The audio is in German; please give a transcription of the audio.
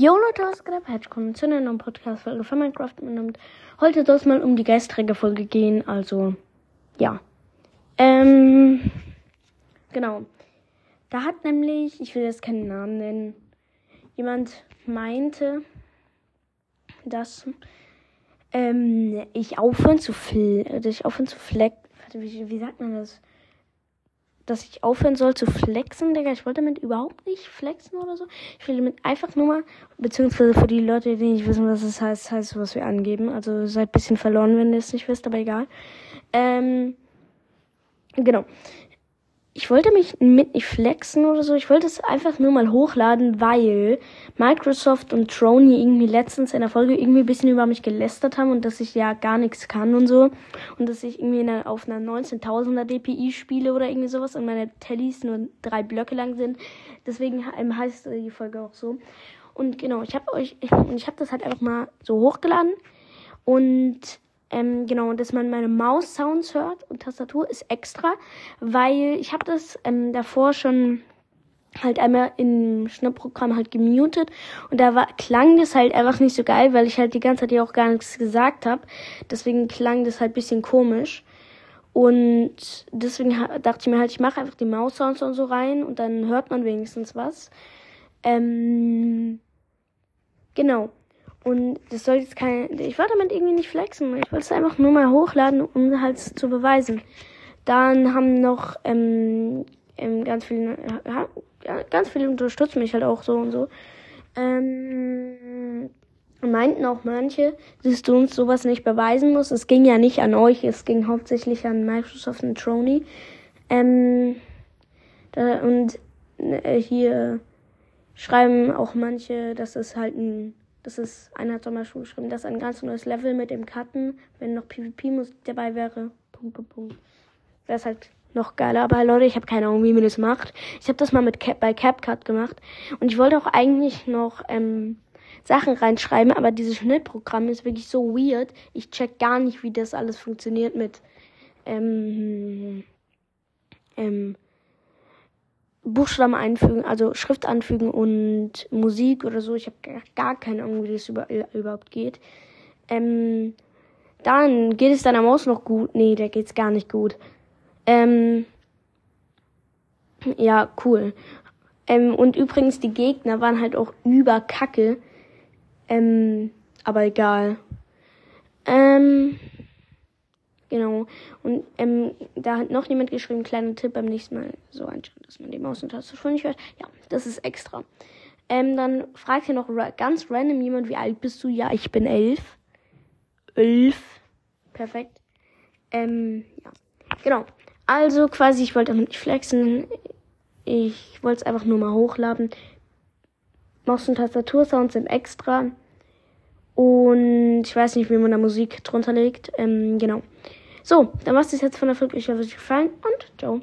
Jo Leute, was geht ab? Herzlich willkommen zu einer neuen Podcast-Folge von Minecraft. Und heute soll es mal um die Geistträger-Folge gehen, also, ja. Ähm, genau. Da hat nämlich, ich will jetzt keinen Namen nennen, jemand meinte, dass ähm, ich aufhören zu fl dass ich aufhören zu fleck, warte, wie, wie sagt man das? Dass ich aufhören soll zu flexen, Digga. Ich wollte damit überhaupt nicht flexen oder so. Ich will damit einfach nur mal, beziehungsweise für die Leute, die nicht wissen, was es heißt, heißt, was wir angeben. Also seid bisschen verloren, wenn ihr es nicht wisst, aber egal. Ähm, genau ich wollte mich mit nicht flexen oder so. Ich wollte es einfach nur mal hochladen, weil Microsoft und Trony irgendwie letztens in der Folge irgendwie ein bisschen über mich gelästert haben und dass ich ja gar nichts kann und so. Und dass ich irgendwie einer, auf einer 19.000er DPI spiele oder irgendwie sowas und meine Tellys nur drei Blöcke lang sind. Deswegen heißt die Folge auch so. Und genau, ich habe euch, ich, ich habe das halt einfach mal so hochgeladen und ähm, genau, dass man meine Maus-Sounds hört und Tastatur ist extra, weil ich habe das ähm, davor schon halt einmal im Schnittprogramm halt gemutet und da war, klang das halt einfach nicht so geil, weil ich halt die ganze Zeit ja auch gar nichts gesagt habe. Deswegen klang das halt bisschen komisch. Und deswegen dachte ich mir halt, ich mache einfach die Maus-Sounds und so rein und dann hört man wenigstens was. Ähm, genau. Und das soll jetzt kein. Ich wollte damit irgendwie nicht flexen. Ich wollte es einfach nur mal hochladen, um halt zu beweisen. Dann haben noch ähm, ähm, ganz viele, ja, ganz viele unterstützen mich halt auch so und so. Ähm, meinten auch manche, dass du uns sowas nicht beweisen musst. Es ging ja nicht an euch, es ging hauptsächlich an Microsoft und Trony. Ähm, da, und äh, hier schreiben auch manche, dass es halt ein das ist, einer hat zum Beispiel geschrieben, dass ein ganz neues Level mit dem Cutten, wenn noch PvP-Musik dabei wäre. Punkt, Punkt, Punkt. Wäre es halt noch geiler. Aber Leute, ich habe keine Ahnung, wie man das macht. Ich habe das mal mit Cap, bei CapCut gemacht. Und ich wollte auch eigentlich noch ähm, Sachen reinschreiben, aber dieses Schnittprogramm ist wirklich so weird. Ich check gar nicht, wie das alles funktioniert mit ähm, ähm, Buchstaben einfügen, also Schrift anfügen und Musik oder so. Ich habe gar keine Ahnung, wie das über, überhaupt geht. Ähm, dann geht es deiner Maus noch gut. Nee, der geht's gar nicht gut. Ähm, ja, cool. Ähm, und übrigens, die Gegner waren halt auch überkacke. Ähm, aber egal. Ähm, Genau. Und ähm, da hat noch jemand geschrieben, kleiner Tipp beim nächsten Mal so anschauen, dass man die Maus und Tastatur nicht hört. Ja, das ist extra. Ähm, dann fragt hier noch ra ganz random jemand, wie alt bist du? Ja, ich bin elf. Elf. Perfekt. Ähm, ja. Genau. Also quasi, ich wollte damit nicht flexen. Ich wollte es einfach nur mal hochladen. Maus und Tastatur-Sounds sind extra. Und ich weiß nicht, wie man da Musik drunter legt. Ähm, genau. So, dann war es jetzt von der Folge. Ich hoffe, es hat euch gefallen und ciao.